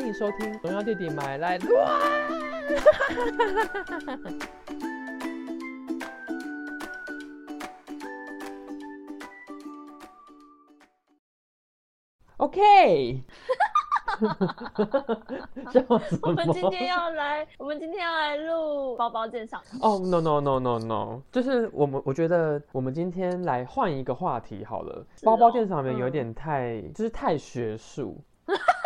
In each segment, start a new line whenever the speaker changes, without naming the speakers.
欢迎收听《荣耀弟弟买来乱》。OK，笑什
我们今？天要来，我们今天要来录包包鉴赏。
哦、no no no no no，就是我们我觉得我们今天来换一个话题好了。
是
包包
哦
鉴赏员有
嗯
点太、就是太学术，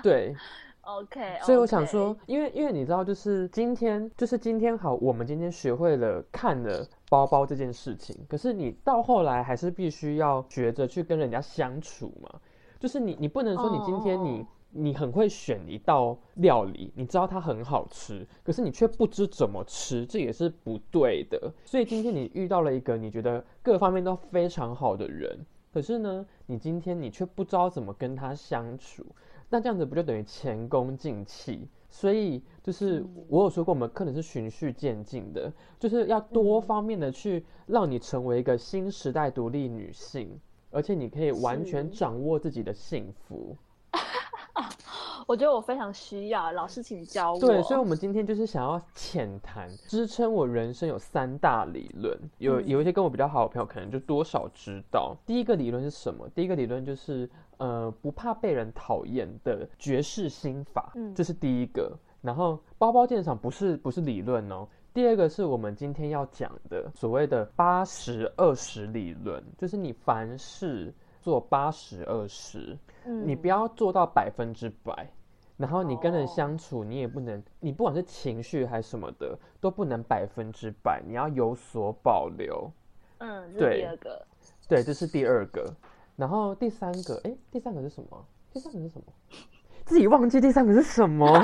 对
，OK，
所以我想说，，因为因为你知道，就是今天就是今天好，我们今天学会了看了包包这件事情，可是你到后来还是必须要学着去跟人家相处嘛。就是你你不能说你今天你、
哦
你很会选一道料理，你知道它很好吃，可是你却不知怎么吃，这也是不对的。所以今天你遇到了一个你觉得各方面都非常好的人，可是呢，你今天你却不知道怎么跟他相处，那这样子不就等于前功尽弃？所以就是
嗯
我有说过，我们课程是循序渐进的，就是要多
嗯
方面的去让你成为一个新时代独立女性，而且你可以完全掌握自己的幸福。
我觉得我非常需要，老师请教我。
对，所以，我们今天就是想要浅谈支撑我人生有三大理论，有
嗯
有一些跟我比较好的朋友可能就多少知道。第一个理论是什么？第一个理论就是呃不怕被人讨厌的绝世心法，
嗯
这是第一个。然后包包鉴赏不是不是理论哦。第二个是我们今天要讲的所谓的八十二十理论，就是你凡事做八十二十，
嗯
你不要做到百分之百，然后你跟人
哦
相处，你也不能，你不管是情绪还是什么的，都不能百分之百，你要有所保留。
嗯，这是
对
第二个。
对，这是第二个。然后第三个，哎，第三个是什么？第三个是什么？自己忘记第三个是什么？
有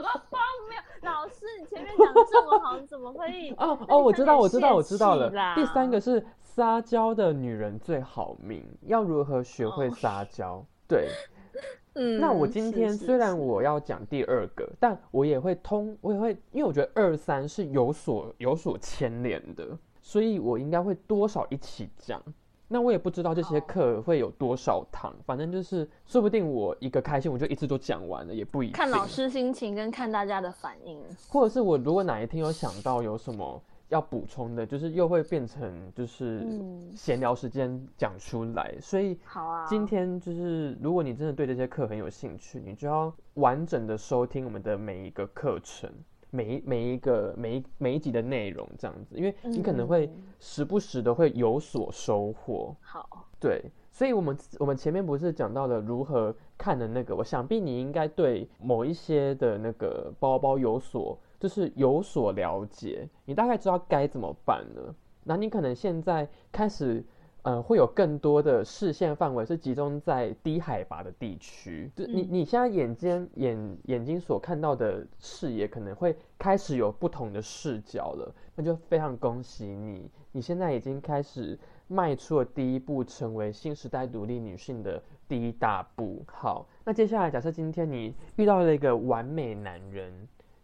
个荒谬，老师，你前面讲这么好，你怎么会？
哦哦，我知道，我知道，我知道了。第三个是撒娇的女人最好命，要如何学会
哦
撒娇？对，
嗯，
那我今天虽然我要讲第二个，但我也会通，我也会，因为我觉得二三是有所有所牵连的，所以我应该会多少一起讲。那我也不知道这些
哦
课会有多少堂，反正就是说不定我一个开心我就一次都讲完了，也不一定。
看老师心情跟看大家的反应。
或者是我如果哪一天有想到有什么要补充的，就是又会变成就是
嗯。
闲聊时间讲出来，所以
好啊，
今天就是，如果你真的对这些课很有兴趣，你就要完整的收听我们的每一个课程，每一每一个每一每一集的内容，这样子，因为你可能会
嗯。
时不时的会有所收获。
好，
对，所以我们我们前面不是讲到了如何看的那个，我想必你应该对某一些的那个包包有所就是有所了解，你大概知道该怎么办了。那你可能现在开始。呃，会有更多的视线范围是集中在低海拔的地区，就你
嗯
你现在眼睛眼眼睛所看到的视野可能会开始有不同的视角了，那就非常恭喜你，你现在已经开始迈出了第一步，成为新时代独立女性的第一大步。好，那接下来假设今天你遇到了一个完美男人，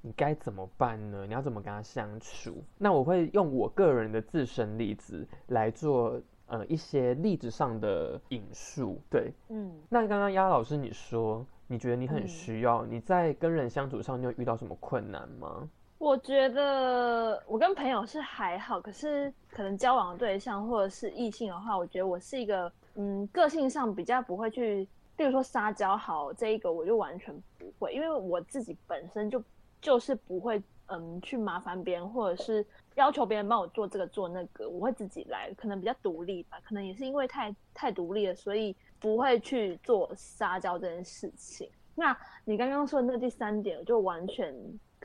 你该怎么办呢？你要怎么跟他相处？那我会用我个人的自身例子来做呃一些例子上的引述。对，
嗯，
那刚刚丫老师你说，你觉得你很
嗯
需要，你在跟人相处上，你有遇到什么困难吗？
我觉得我跟朋友是还好，可是可能交往的对象或者是异性的话，我觉得我是一个嗯个性上比较不会去，比如说撒娇好这一个我就完全不会，因为我自己本身就就是不会嗯去麻烦别人，或者是要求别人帮我做这个做那个，我会自己来，可能比较独立吧，可能也是因为太太独立了，所以不会去做撒娇这件事情。那你刚刚说的那第三点，我就完全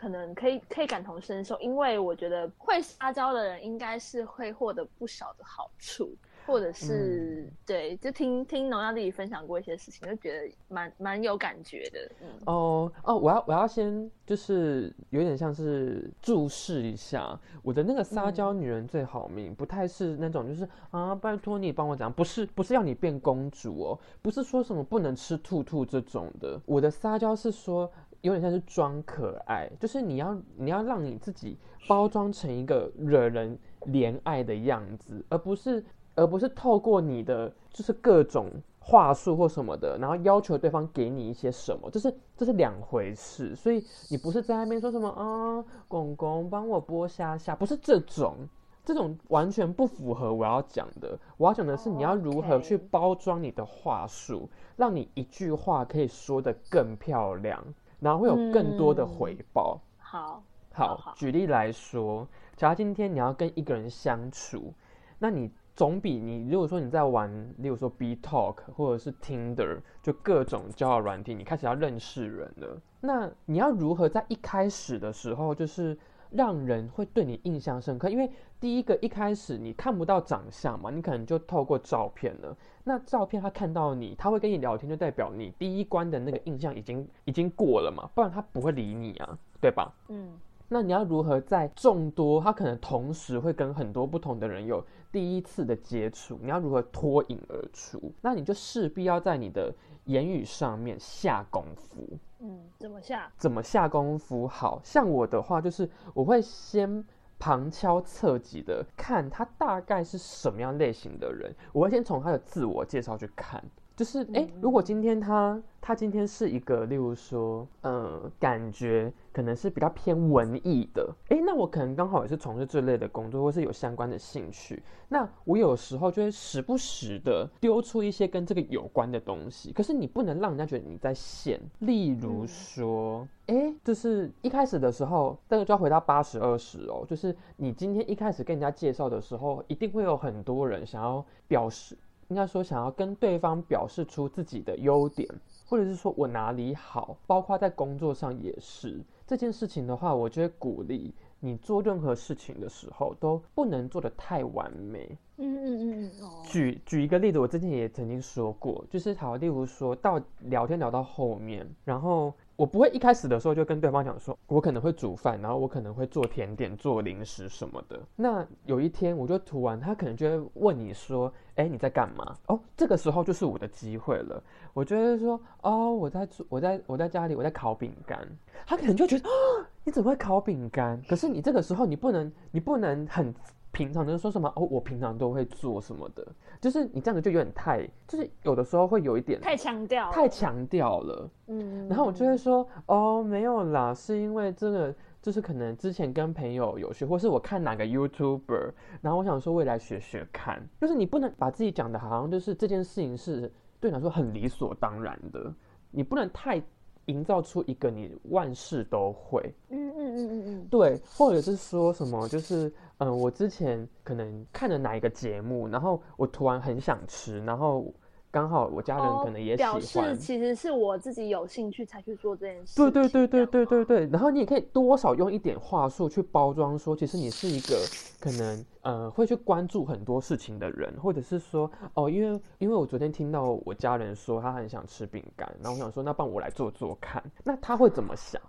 可能可以可以感同身受，因为我觉得会撒娇的人应该是会获得不少的好处，或者是、对，就听听农药弟弟分享过一些事情，就觉得蛮蛮有感觉的。嗯，
哦哦，我要我要先就是有点像是注释一下我的那个撒娇女人最好命，不太是那种就是啊，拜托你帮我讲，不是不是要你变公主哦，不是说什么不能吃兔兔这种的，我的撒娇是说有点像是装可爱，就是你要你要让你自己包装成一个惹人怜爱的样子，而不是而不是透过你的就是各种话术或什么的，然后要求对方给你一些什么，这是这是两回事。所以你不是在那边说什么啊，公公帮我剥虾虾，不是这种，这种完全不符合我要讲的。我要讲的是你要如何去包装你的话术，让你一句话可以说得更漂亮，然后会有更多的回报。
好，
好，举例来说，假如今天你要跟一个人相处，那你。总比你如果说你在玩，例如说 B Talk 或者是 Tinder，就各种交友软体，你开始要认识人了。那你要如何在一开始的时候，就是让人会对你印象深刻？因为第一个一开始你看不到长相嘛，你可能就透过照片了。那照片他看到你，他会跟你聊天，就代表你第一关的那个印象已经已经过了嘛，不然他不会理你啊，对吧？嗯。那你要如何在众多他可能同时会跟很多不同的人有第一次的接触？你要如何脱颖而出？那你就势必要在你的言语上面下功夫。
嗯，怎么下？
怎么下功夫？好像我的话就是我会先旁敲侧击的看他大概是什么样类型的人，我会先从他的自我介绍去看。就是哎，如果今天他他今天是一个，例如说，呃，感觉可能是比较偏文艺的，哎，那我可能刚好也是从事这类的工作，或是有相关的兴趣，那我有时候就会时不时的丢出一些跟这个有关的东西。可是你不能让人家觉得你在线，例如说，哎，就是一开始的时候，这个就要回到八十二十哦，就是你今天一开始跟人家介绍的时候，一定会有很多人想要表示。应该说，想要跟对方表示出自己的优点，或者是说我哪里好，包括在工作上也是这件事情的话，我就会鼓励你做任何事情的时候都不能做的太完美。嗯嗯嗯嗯。举举一个例子，我之前也曾经说过，就是好，例如说到聊天聊到后面，然后。我不会一开始的时候就跟对方讲说，我可能会煮饭，然后我可能会做甜点、做零食什么的。那有一天我就涂完，他可能就会问你说：“哎，你在干嘛？”哦，这个时候就是我的机会了。我觉得说：“哦，我在做，我在我在家里，我在烤饼干。”他可能就觉得：“哦，你怎么会烤饼干？”可是你这个时候你不能，你不能很。平常就是说什么哦，我平常都会做什么的，就是你这样子就有点太，就是有的时候会有一点
太强调，
太强调了。嗯，然后我就会说哦，没有啦，是因为这个就是可能之前跟朋友有学，或是我看哪个 YouTuber，然后我想说未来学学看，就是你不能把自己讲的好像就是这件事情是对你来说很理所当然的，你不能太。营造出一个你万事都会，嗯嗯嗯嗯嗯，对，或者是说什么，就是嗯，我之前可能看了哪一个节目，然后我突然很想吃，然后。刚好我家人可能也喜欢，表
示其实是我自己有兴趣才去做这件事。
对对对对对对对。然后你也可以多少用一点话术去包装，说其实你是一个可能呃会去关注很多事情的人，或者是说哦，因为因为我昨天听到我家人说他很想吃饼干，然后我想说那帮我来做做看，那他会怎么想？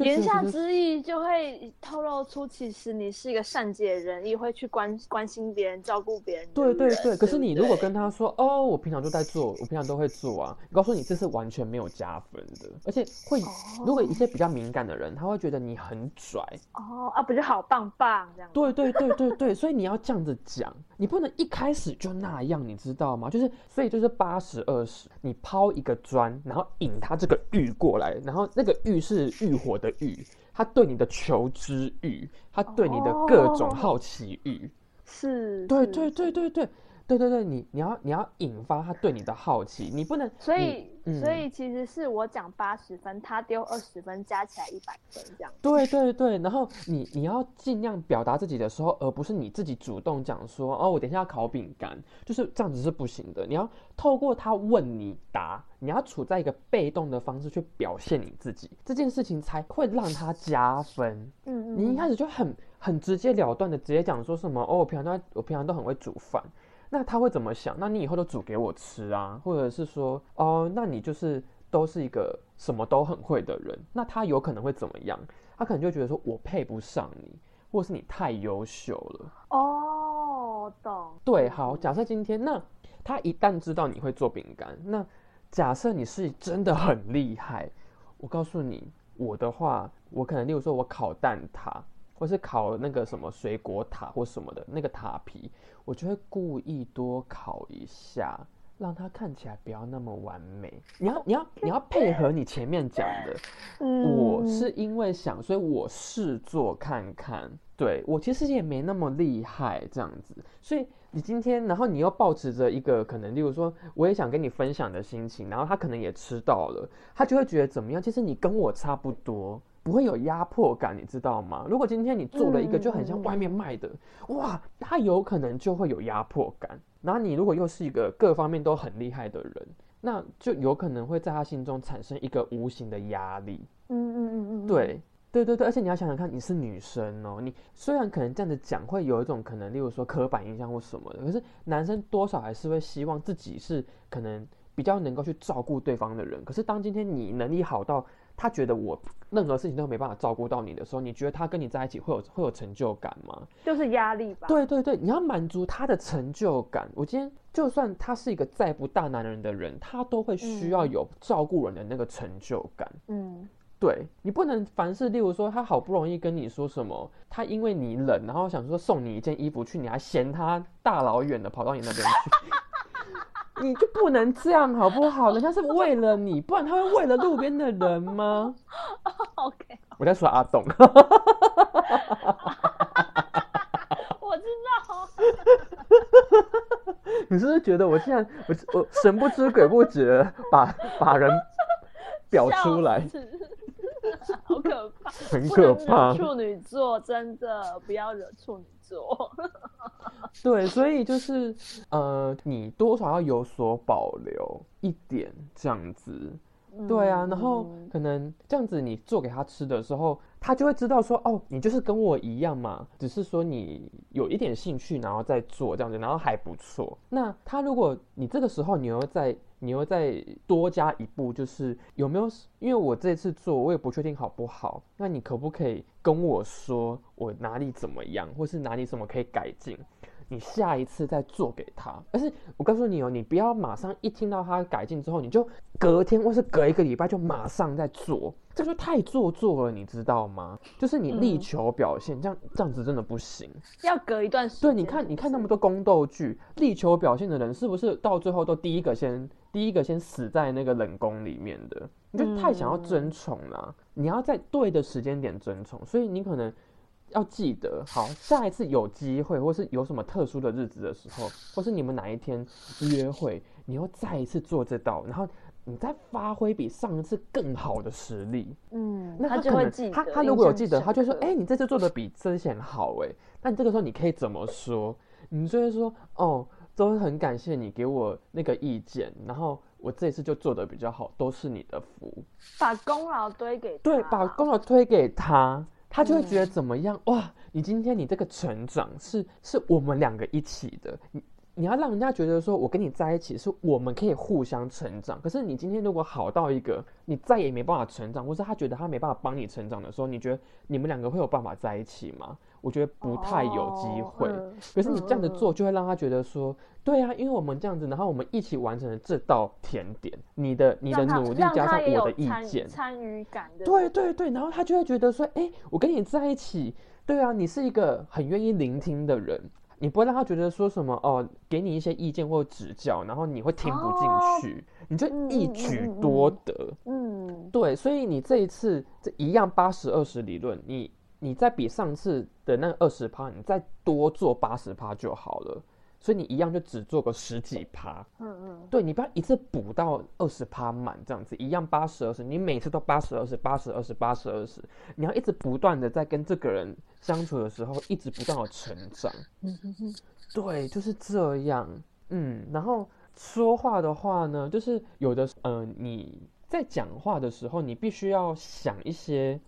言下之意就会透露出，其实你是一个善解人意，会去关关心别人、照顾别人。
对对
对。
可是你如果跟他说：“哦，我平常就在做，我平常都会做啊。”告诉你，这是完全没有加分的，而且会，如果一些比较敏感的人，他会觉得你很拽。
哦啊，不就好棒棒这样？
对对对对对，所以你要这样子讲，你不能一开始就那样，你知道吗？就是，所以就是八十二十，你抛一个砖，然后引他这个玉过来，然后那个玉是欲火。的欲，他对你的求知欲，他对你的各种好奇欲，
是，
对对对对对。对对对，你你要你要引发他对你的好奇，你不能。
所以所以其实是我讲八十分，他丢二十分，加起来一百分这样。
对对对，然后你你要尽量表达自己的时候，而不是你自己主动讲说哦，我等一下要烤饼干，就是这样子是不行的。你要透过他问你答，你要处在一个被动的方式去表现你自己，这件事情才会让他加分。嗯嗯。你一开始就很很直截了当的直接讲说什么哦，我平常都我平常都很会煮饭。那他会怎么想？那你以后都煮给我吃啊，或者是说，哦，那你就是都是一个什么都很会的人，那他有可能会怎么样？他可能就觉得说我配不上你，或是你太优秀了。
哦，懂。
对，好，假设今天，那他一旦知道你会做饼干，那假设你是真的很厉害，我告诉你，我的话，我可能例如说我烤蛋挞。或是烤那个什么水果塔或什么的那个塔皮，我就会故意多烤一下，让它看起来不要那么完美。你要你要你要配合你前面讲的，
嗯
我是因为想，所以我试做看看。对我其实也没那么厉害这样子，所以你今天，然后你又保持着一个可能，例如说我也想跟你分享的心情，然后他可能也吃到了，他就会觉得怎么样？其实你跟我差不多。不会有压迫感，你知道吗？如果今天你做了一个就很像外面卖的，哇，他有可能就会有压迫感。然后你如果又是一个各方面都很厉害的人，那就有可能会在他心中产生一个无形的压力。
嗯嗯嗯嗯，
对，对对对，而且你要想想看，你是女生哦，你虽然可能这样子讲会有一种可能，例如说刻板印象或什么的，可是男生多少还是会希望自己是可能比较能够去照顾对方的人。可是当今天你能力好到他觉得我任何事情都没办法照顾到你的时候，你觉得他跟你在一起会有会有成就感吗？
就是压力吧。
对对对，你要满足他的成就感。我今天就算他是一个再不大男人的人，他都会需要有照顾人的那个成就感。
嗯，
对你不能凡事，例如说他好不容易跟你说什么，他因为你冷，然后想说送你一件衣服去，你还嫌他大老远的跑到你那边去，你就不能这样好不好？人家是为了你，不然他会为了路边的人吗？
OK，
我在说阿董，
我知道。
你是不是觉得我现在我我神不知鬼不觉把把人表出来，
好可怕，
很可怕。
处女座，真的不要惹处女座。
对，所以就是呃，你多少要有所保留一点这样子。对啊，然后
嗯
可能这样子，你做给他吃的时候，他就会知道说，哦，你就是跟我一样嘛，只是说你有一点兴趣，然后再做这样子，然后还不错。那他如果你这个时候你又再你又再多加一步，就是有没有？因为我这次做，我也不确定好不好，那你可不可以跟我说我哪里怎么样，或是哪里什么可以改进？你下一次再做给他。而是我告诉你哦，你不要马上一听到他改进之后，你就隔天或是隔一个礼拜就马上再做，这就太做作了，你知道吗？就是你力
嗯
求表现，这样这样子真的不行。
要隔一段时间。
对，你看，你看那么多宫斗剧，力求表现的人是不是到最后都第一个先第一个先死在那个冷宫里面的？你就太想要争宠啦！你要在对的时间点争宠，所以你可能要记得，好，下一次有机会，或是有什么特殊的日子的时候，或是你们哪一天约会，你又再一次做这道，然后你再发挥比上一次更好的实力。
嗯，
那
他就
可能
会记得。
他他如果有记得，他就说：“
深刻
哎、你这次做的比之前好哎。”那你这个时候你可以怎么说？你就会说：“哦，都很感谢你给我那个意见，然后我这次就做的比较好，都是你的福。
把功劳推给他
对，把功劳推给他，他就会觉得
嗯
怎么样？哇，你今天你这个成长是是我们两个一起的，你你要让人家觉得说，我跟你在一起是我们可以互相成长。可是你今天如果好到一个你再也没办法成长，或是他觉得他没办法帮你成长的时候，你觉得你们两个会有办法在一起吗？我觉得不太有机会。
哦嗯
可是你这样子做，就会让他觉得说，对啊，因为我们这样子，然后我们一起完成了这道甜点，你的你的努力加上我的意见，
参与感的。
对对对，然后他就会觉得说，哎，我跟你在一起，对啊，你是一个很愿意聆听的人，你不会让他觉得说什么哦，给你一些意见或指教，然后你会听不进
哦
去，你就一举
嗯嗯
多得。
嗯，
对，所以你这一次这一样八十二十理论，你你再比上次的那二十趴，你再多做八十趴就好了。所以你一样就只做个十几趴，
嗯嗯，
对你不要一次补到二十趴满这样子，一样八十二十，你每次都八十二十八十二十八十二十，你要一直不断的在跟这个人相处的时候，一直不断的成长。对，就是这样。嗯，然后说话的话呢，就是有的呃，你在讲话的时候，你必须要想一些，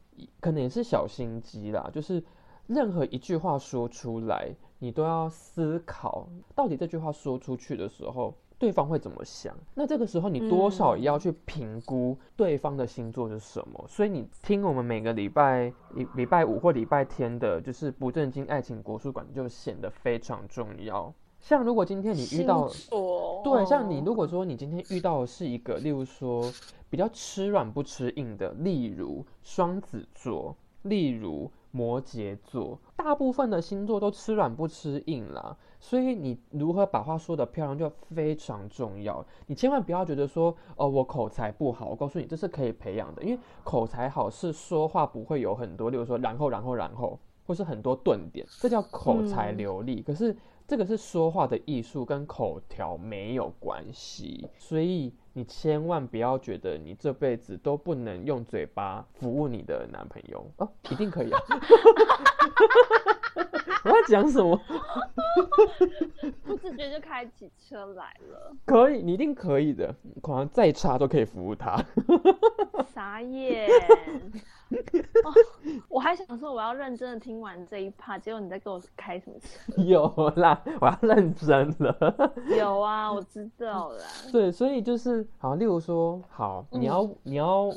可能也是小心机啦，就是任何一句话说出来，你都要思考，到底这句话说出去的时候。对方会怎么想？那这个时候你多少也要去评估对方的星座是什么。所以你听我们每个礼拜礼礼拜五或礼拜天的，就是不正经爱情国术馆，就显得非常重要。像如果今天你遇到，对，像你
哦
如果说你今天遇到的是一个，例如说比较吃软不吃硬的，例如双子座，例如摩羯座，大部分的星座都吃软不吃硬啦。所以你如何把话说得漂亮就非常重要。你千万不要觉得说，哦，我口才不好。我告诉你，这是可以培养的，因为口才好是说话不会有很多，例如说然后然后然后，或是很多顿点，这叫口才流利。可是这个是说话的艺术，跟口条没有关系。所以你千万不要觉得你这辈子都不能用嘴巴服务你的男朋友哦，一定可以啊。我在讲什么？
不自觉就开起车来了。
可以，你一定可以的。可能再差都可以服务他。
傻眼。说我要认真的听完这一趴，结果你在跟我开什么车？
有啦，我要认真了。
有啊，我知道啦。
对，所以就是好，例如说，好，你要你要，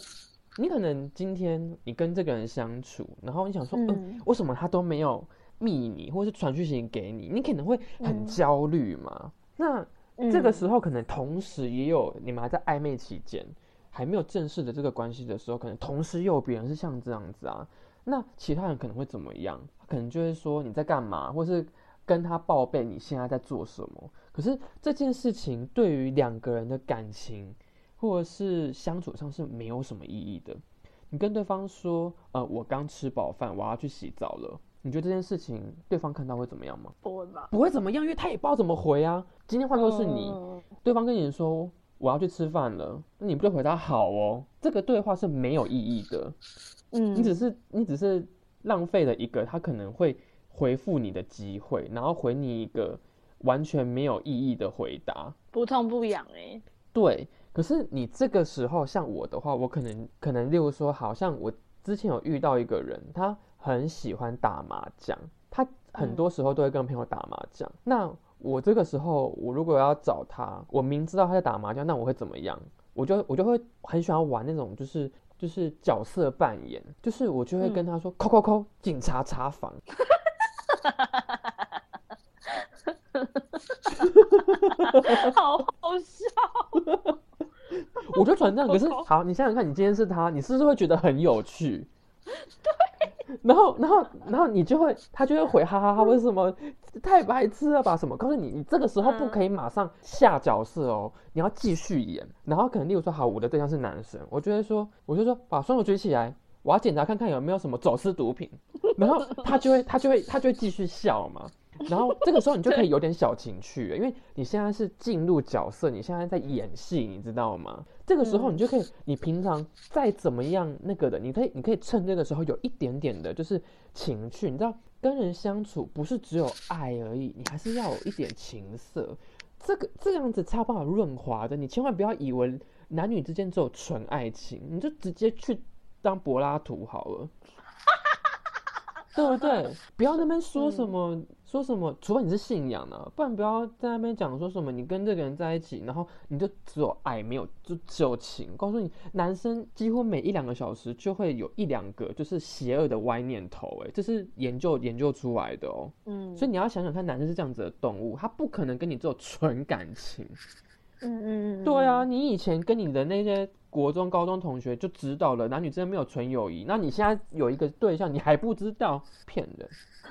你可能今天你跟这个人相处，然后你想说，嗯，为什么他都没有？密你，或者是传讯息给你，你可能会很焦虑嘛。那这个时候，可能同时也有你们还在暧昧期间，还没有正式的这个关系的时候，可能同时又有别人是像这样子啊。那其他人可能会怎么样？可能就会说你在干嘛，或是跟他报备你现在在做什么。可是这件事情对于两个人的感情或者是相处上是没有什么意义的。你跟对方说，呃，我刚吃饱饭，我要去洗澡了。你觉得这件事情对方看到会怎么样吗？
不会吧，
不会怎么样，因为他也不知道怎么回啊。今天换作是你，对方跟你说我要去吃饭了，那你不就回答好哦？这个对话是没有意义的。嗯，你只是你只是浪费了一个他可能会回复你的机会，然后回你一个完全没有意义的回答，
不痛不痒哎。
对，可是你这个时候像我的话，我可能可能例如说，好像我之前有遇到一个人，他。很喜欢打麻将，他很多时候都会跟朋友打麻将。那我这个时候，我如果要找他，我明知道他在打麻将，那我会怎么样？我就我就会很喜欢玩那种，就是就是角色扮演，就是我就会跟他说：“扣扣扣，警察查房。”
好好笑。
我就传这样，可是好，你想想看，你今天是他，你是不是会觉得很有趣？对然后，然后，然后你就会，他就会回哈哈哈，为什么太白痴了吧？什么？告诉你，你这个时候不可以马上下角色哦，你要继续演。然后可能例如说，好，我的对象是男生，我就会说，我就说把双手举起来，我要检查看看有没有什么走私毒品。然后他就会，他就会，他就会继续笑嘛。然后这个时候你就可以有点小情趣，因为你现在是进入角色，你现在在演戏，你知道吗？这个时候你就可以，你平常再怎么样那个的，你可以，你可以趁这个时候有一点点的，就是情趣。你知道，跟人相处不是只有爱而已，你还是要有一点情色。这个这样子才有办法润滑的。你千万不要以为男女之间只有纯爱情，你就直接去当柏拉图好了。对不对？不要那边说什么说什么，除非你是信仰的，不然不要在那边讲说什么你跟这个人在一起，然后你就只有爱，没有就只有情。告诉你，男生几乎每一两个小时就会有一两个就是邪恶的歪念头，哎，这是研究研究出来的哦。嗯，所以你要想想看，男生是这样子的动物，他不可能跟你只有纯感情。嗯嗯嗯，对啊，你以前跟你的那些。国中、高中同学就知道了，男女之间没有纯友谊。那你现在有一个对象，你还不知道，骗人。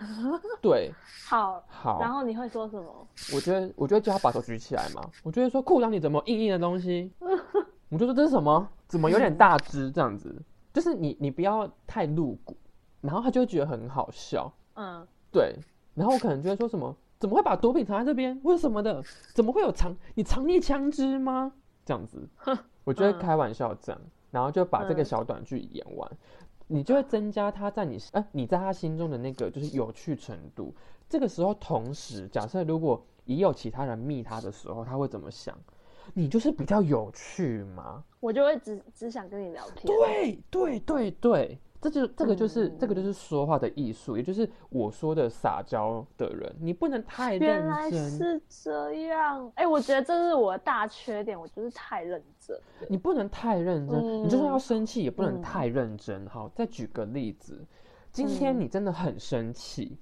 对，
好，
好。
然后你会说什么？
我觉得，我觉得叫他把手举起来嘛。我觉得说裤裆里怎么硬硬的东西？我就说这是什么？怎么有点大只这样子？就是你，你不要太露骨，然后他就会觉得很好笑。嗯，对。然后我可能就会说什么？怎么会把毒品藏在这边？为什么的？怎么会有藏？你藏匿枪支吗？这样子。我就会开玩笑这样，然后就把这个小短剧演完，你就会增加他在你哎，你在他心中的那个就是有趣程度。这个时候，同时假设如果也有其他人密他的时候，他会怎么想？你就是比较有趣吗？
我就会只只想跟你聊天。
对对对对。这就这个就是这个就是说话的艺术，也就是我说的撒娇的人，你不能太认真。原
来是这样，哎，我觉得这是我的大缺点，我就是太认真。
你不能太认真，你就算要生气也不能太认真。好，再举个例子，今天你真的很生气，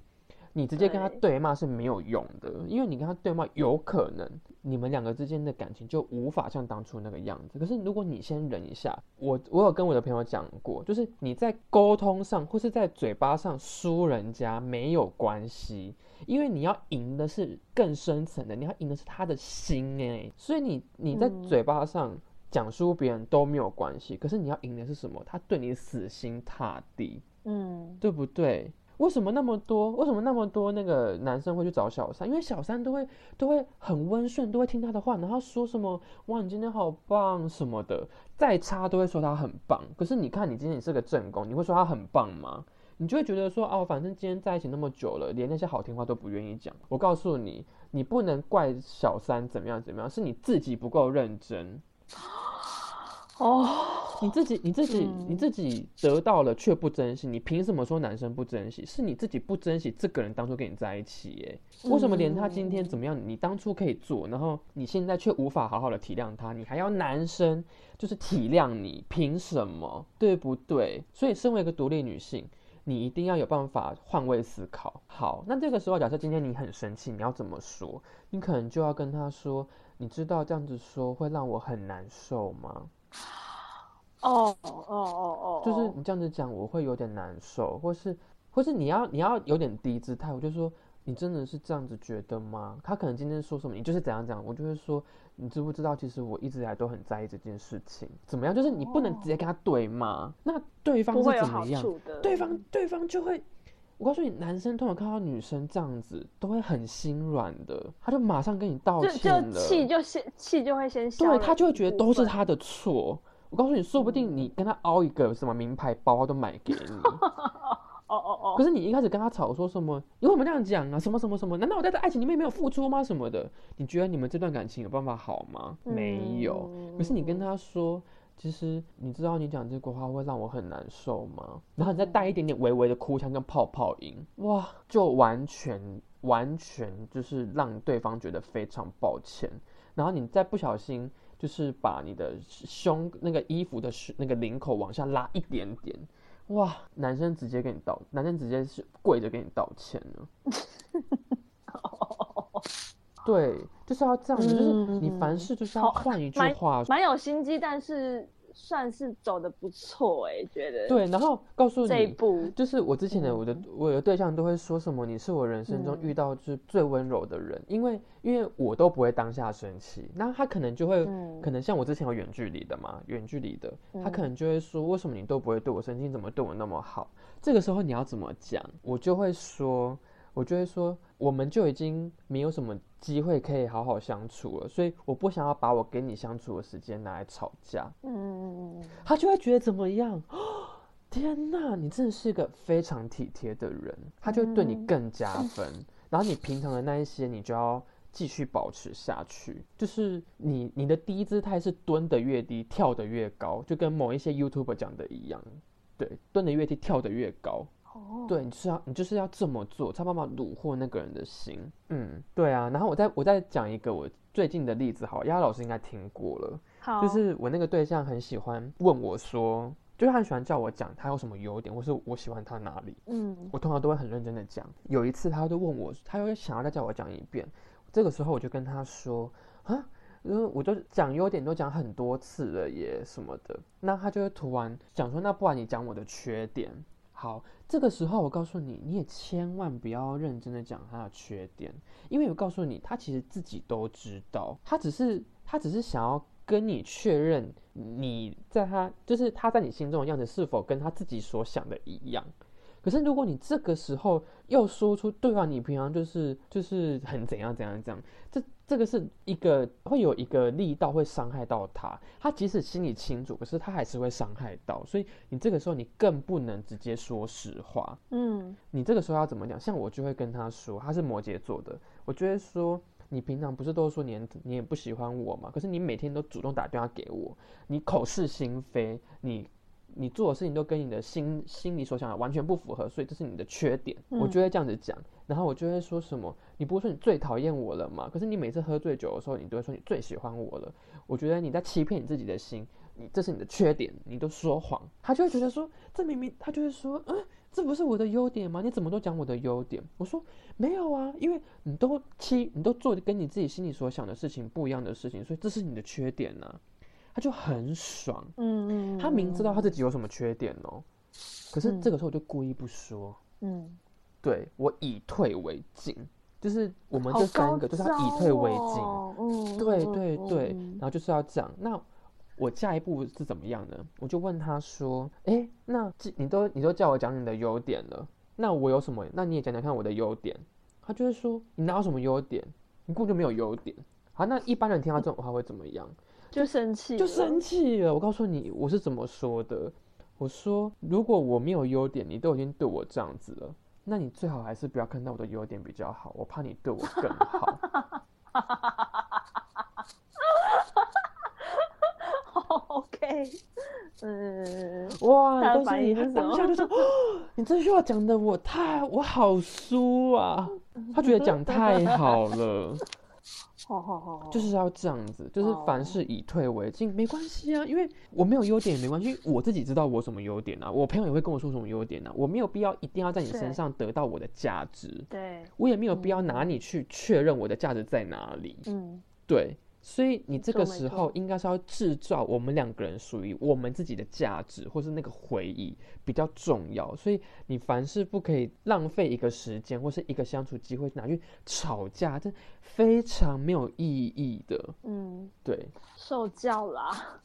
你直接跟他
对
对骂是没有用的，因为你跟他对骂，有可能你们两个之间的感情就无法像当初那个样子。可是如果你先忍一下，我我有跟我的朋友讲过，就是你在沟通上或是在嘴巴上输人家没有关系，因为你要赢的是更深层的，你要赢的是他的心哎，所以你你在
嗯
嘴巴上。讲输别人都没有关系，可是你要赢的是什么？他对你死心塌地，
嗯，
对不对？为什么那么多？为什么那么多那个男生会去找小三？因为小三都会都会很温顺，都会听他的话，然后说什么哇你今天好棒什么的，再差都会说他很棒。可是你看你今天你是个正宫，你会说他很棒吗？你就会觉得说哦，反正今天在一起那么久了，连那些好听话都不愿意讲。我告诉你，你不能怪小三怎么样怎么样，是你自己不够认真。
哦，
你自己你自己、
嗯
你自己得到了却不珍惜，你凭什么说男生不珍惜？是你自己不珍惜这个人当初跟你在一起耶？为什么连他今天怎么样，你当初可以做，然后你现在却无法好好的体谅他，你还要男生就是体谅你，凭什么？对不对？所以身为一个独立女性。你一定要有办法换位思考。好，那这个时候，假设今天你很生气，你要怎么说？你可能就要跟他说：“你知道这样子说会让我很难受吗？”
哦哦哦哦，
就是你这样子讲，我会有点难受，或是或是你要你要有点低姿态，我就说你真的是这样子觉得吗？他可能今天说什么，你就是怎样讲，我就会说你知不知道，其实我一直以来都很在意这件事情，怎么样？就是你不能直接跟他对骂，那对方
会
怎么样？对方对方就会。我告诉你，男生通常看到女生这样子，都会很心软的，他就马上跟你道歉了。
就气就先气就会先消
对他就会觉得都是他的错。我告诉你，说不定你跟他凹一个什么名牌包，他都买给你。
哦哦哦，
可是你一开始跟他吵说什么，你为什么这样讲啊？什么什么什么？难道我在这爱情里面没有付出吗？什么的？你觉得你们这段感情有办法好吗？没有。
嗯
可是你跟他说，其实你知道你讲这个话会让我很难受吗？然后你再带一点点微微的哭腔跟泡泡音，哇，就完全完全就是让对方觉得非常抱歉。然后你再不小心就是把你的胸那个衣服的那个领口往下拉一点点，哇，男生直接跟你道，男生直接是跪着跟你道歉了。对，就是要这样子，就是你凡事就是要
好
换一句
蛮
话
蛮有心机，但是算是走的不错哎，觉得
对，然后告诉你，
这一步
就是我之前的我的我有的对象都会说什么，你是我人生中
嗯
遇到就是最温柔的人，因为因为我都不会当下生气，那他可能就会、
嗯
可能像我之前有远距离的嘛，远距离的，他可
嗯
能就会说为什么你都不会对我生气，你怎么对我那么好？这个时候你要怎么讲？我就会说。我就会说，我们就已经没有什么机会可以好好相处了，所以我不想要把我跟你相处的时间拿来吵架。
嗯，
他就会觉得怎么样？天哪，你真的是个非常体贴的人，他就会对你
嗯
更加分。然后你平常的那一些，你就要继续保持下去。就是你你的低姿态是蹲得越低，跳得越高，就跟某一些 YouTuber 讲的一样。对，蹲得越低，跳得越高。
哦，
对，你就是要你就是要这么做，才有办法虏获那个人的心。嗯，对啊。然后我再我再讲一个我最近的例子，好，丫老师应该听过了。
好，
就是我那个对象很喜欢问我说，就是他很喜欢叫我讲他有什么优点，或是我喜欢他哪里。
嗯
我通常都会很认真的讲。有一次他就问我，他又想要再叫我讲一遍，这个时候我就跟他说啊。因为我就讲优点都讲很多次了耶什么的，那他就会突然讲说，那不然你讲我的缺点。好，这个时候我告诉你，你也千万不要认真的讲他的缺点，因为我告诉你，他其实自己都知道，他只是他只是想要跟你确认你在他就是他在你心中的样子是否跟他自己所想的一样。可是如果你这个时候又说出对啊，你平常就是就是很怎样怎样怎样，这这个是一个会有一个力道会伤害到他，他即使心里清楚，可是他还是会伤害到，所以你这个时候你更不能直接说实话。
嗯
你这个时候要怎么讲？像我就会跟他说，他是摩羯座的，我就会说，你平常不是都说你你也不喜欢我嘛？可是你每天都主动打电话给我，你口是心非，你你做的事情都跟你的心心里所想的完全不符合，所以这是你的缺点。我就会这样子讲，然后我就会说什么，你不是说你最讨厌我了吗？可是你每次喝醉酒的时候，你都会说你最喜欢我了。我觉得你在欺骗你自己的心，你这是你的缺点，你都说谎。他就会觉得说，这明明他就会说，嗯这不是我的优点吗？你怎么都讲我的优点？我说没有啊，因为你都欺，你都做跟你自己心里所想的事情不一样的事情，所以这是你的缺点呢、他就很爽，
嗯嗯，
他明知道他自己有什么缺点哦，可是
嗯
这个时候我就故意不说，
嗯，
对我以退为进，就是我们这三个就是要以退为进，
哦嗯，
对
嗯
对对，
嗯
然后就是要这样。那我下一步是怎么样呢？我就问他说：“哎，那既你都你都叫我讲你的优点了，那我有什么？那你也讲讲看我的优点。”他就会说：“你哪有什么优点？你根本就没有优点。”好，那一般人听到这种话会怎么样？
就生气，
就生，气了。我告诉你，我是怎么说的。我说，如果我没有优点，你都已经对我这样子了，那你最好还是不要看到我的优点比较好，我怕你对我更好。
OK，嗯，
哇！你，他
反应是什么
当下就说：“哦，你这句话讲的我太我好输啊！”他觉得讲太好了，
好好好，
就是要这样子，就是
哦。
凡事以退为进，没关系啊，因为我没有优点也没关系，我自己知道我什么优点啊，我朋友也会跟我说什么优点啊，我没有必要一定要在你身上得到我的价值，
对，
我也没有必要拿你去确认我的价值在哪里。
嗯，
对，所以你这个时候
错
应该是要制造我们两个人属于我们自己的价值，或是那个回忆比较重要。所以你凡事不可以浪费一个时间或是一个相处机会拿去吵架，这非常没有意义的。
嗯，
对
受教啦，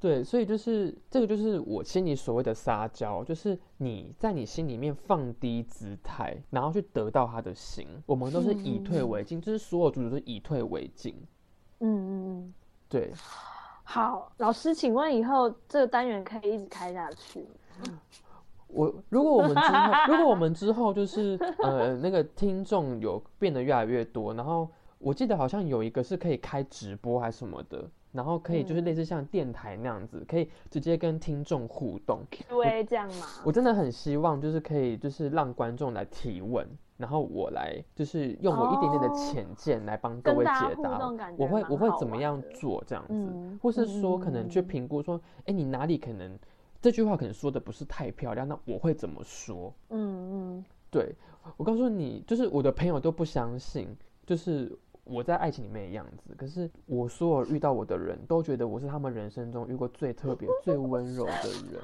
对，所以就是这个就是我心里所谓的撒娇，就是你在你心里面放低姿态，然后去得到他的心。我们都是以退为进，就是所有主角都是以退为进。
嗯嗯嗯。
对。
好，老师，请问以后这个单元可以一直开下去？
我如果我们之后，如果我们之后就是呃那个听众有变得越来越多，然后我记得好像有一个是可以开直播还是什么的，然后可以就是类似像电台那样子，可以直接跟听众互动。
Q&A 这样吗？
我真的很希望就是可以就是让观众来提问，然后我来就是用我一点点的
哦
浅见来帮各位解答我会我会怎么样做这样子，
嗯
或是说可能去
嗯
评估说，哎、你哪里可能这句话可能说的不是太漂亮，那我会怎么说？
嗯嗯，
对我告诉你，就是我的朋友都不相信，就是我在爱情里面的样子。可是我所有遇到我的人都觉得我是他们人生中遇过最特别、最温柔的人。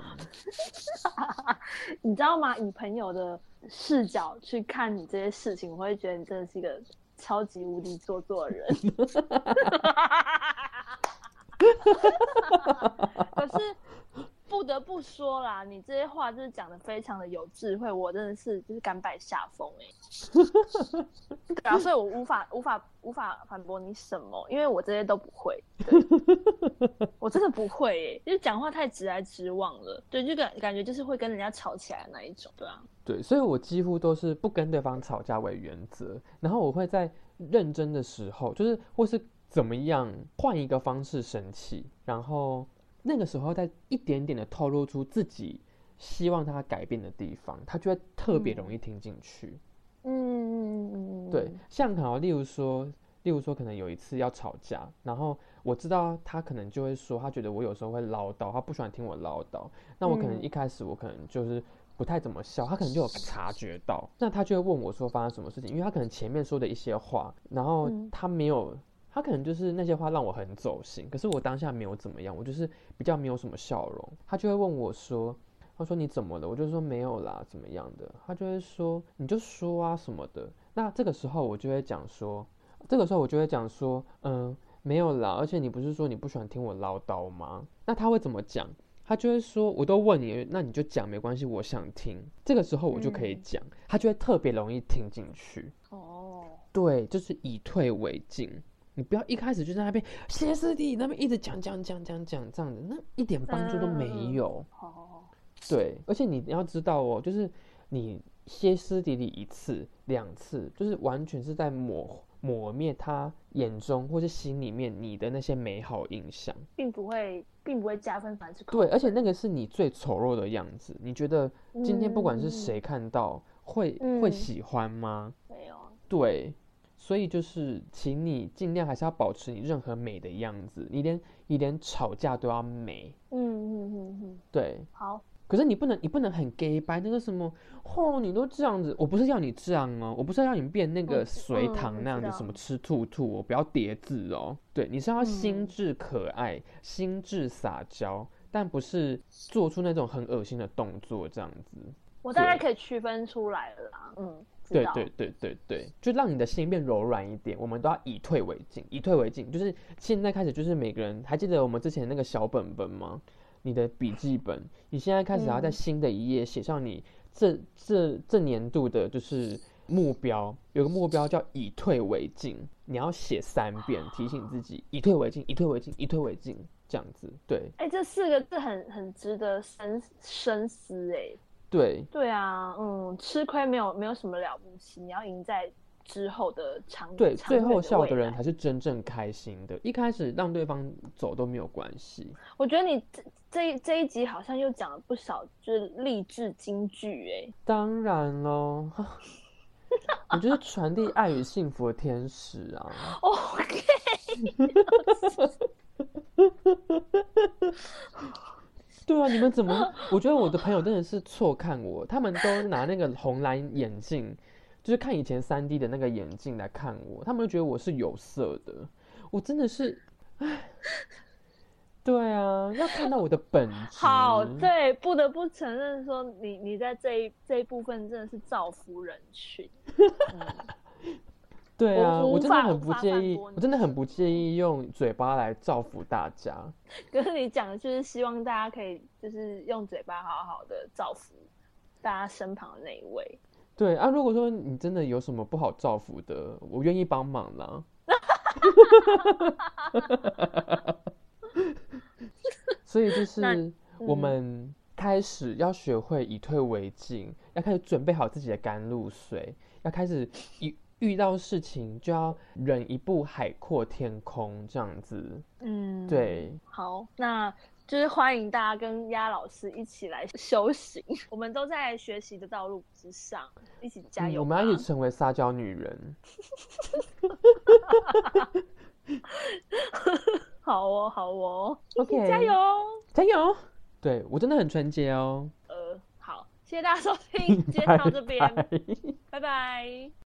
你知道吗？以朋友的视角去看你这些事情，我会觉得你真的是一个超级无敌做作的人。可是不得不说啦，你这些话就是讲的非常的有智慧，我真的是就是甘拜下风哎、对啊，所以我无法无法无法反驳你什么，因为我这些都不会。对 我真的不会耶、就是讲话太直来直往了，对，就感感觉就是会跟人家吵起来的那一种，对啊，
对，所以我几乎都是不跟对方吵架为原则，然后我会在认真的时候，就是或是怎么样换一个方式生气，然后那个时候再一点点的透露出自己希望他改变的地方，他就会特别容易听进去。
嗯嗯嗯嗯嗯，
对，像好，例如说，例如说，可能有一次要吵架，然后我知道他可能就会说，他觉得我有时候会唠叨，他不喜欢听我唠叨。那我可能
嗯
一开始我可能就是不太怎么笑，他可能就有察觉到，那他就会问我说发生什么事情，因为他可能前面说的一些话，然后
嗯
他没有。他可能就是那些话让我很走心，可是我当下没有怎么样，我就是比较没有什么笑容。他就会问我说：“他说你怎么了？”我就说没有啦，怎么样的？他就会说你就说啊什么的。那这个时候我就会讲说，这个时候我就会讲说，嗯，没有啦，而且你不是说你不喜欢听我唠叨吗？那他会怎么讲？他就会说，我都问你，那你就讲没关系，我想听。这个时候我就可以
嗯
讲，他就会特别容易听进去。
哦，
对，就是以退为进。你不要一开始就在那边歇斯底里那边一直讲讲讲讲讲这样子，那一点帮助都没有。
好好好，
对，而且你要知道哦，就是你歇斯底里一次、两次，就是完全是在抹抹灭他眼中或是心里面你的那些美好印象。
并不会并不会加分，反而是扣
对，而且那个是你最丑陋的样子。你觉得今天不管是
嗯
谁看到，会会
嗯
喜欢吗？
没有，
对，所以就是，请你尽量还是要保持你任何美的样子，你连你连吵架都要美。
嗯嗯嗯嗯，
对，
好，
可是你不能，你不能很 gay 白那个什么，哦，你都这样子，我不是要你这样哦，我不是要你变那个
嗯
隋唐那样子，什么吃兔兔哦，不要叠字哦。对，你是要心
嗯
智可爱，心智撒娇，但不是做出那种很恶心的动作这样子。
我大概可以区分出来了啦。嗯，
对对对对对，就让你的心变柔软一点。我们都要以退为进，以退为进，就是现在开始，就是每个人还记得我们之前那个小本本吗？你的笔记本，你现在开始要在
嗯
新的一页写上你这这这年度的就是目标，有个目标叫以退为进，你要写三遍，提醒自己以退为进，以退为进，以退为进，这样子。对
哎、这四个字很很值得深深思哎。
对
对啊，嗯，吃亏没有没有什么了不起，你要赢在之后的长
对，
长
最后笑的人才是真正开心的。一开始让对方走都没有关系。
我觉得你这这一这一集好像又讲了不少，就是励志金句哎。
当然喽，我就是传递爱与幸福的天使啊
！OK，
对啊，你们怎么？我觉得我的朋友真的是错看我，他们都拿那个红蓝眼镜，就是看以前三 D 的那个眼镜来看我，他们就觉得我是有色的。我真的是，唉，对啊，要看到我的本质。
好，对，不得不承认说你你在这一这一部分真的是造福人群。嗯，
对啊，
我
我真的很不介意我真的很不介意用嘴巴来造福大家。
可是你讲的就是希望大家可以就是用嘴巴好好的造福大家身旁的那一位。
对啊，如果说你真的有什么不好造福的，我愿意帮忙啦。所以就是我
嗯
们开始要学会以退为进，要开始准备好自己的甘露水，要开始遇遇到事情就要忍一步海阔天空这样子。
嗯，，
对，
好，那就是欢迎大家跟鸭老师一起来修行，我们都在学习的道路之上，一起加油、
嗯我们要一起。成为撒娇女人。
好哦，好哦
，OK
加油哦！
加油！对我真的很纯洁哦。
呃，好，谢谢大家收听，今天到这边，
拜拜
拜拜。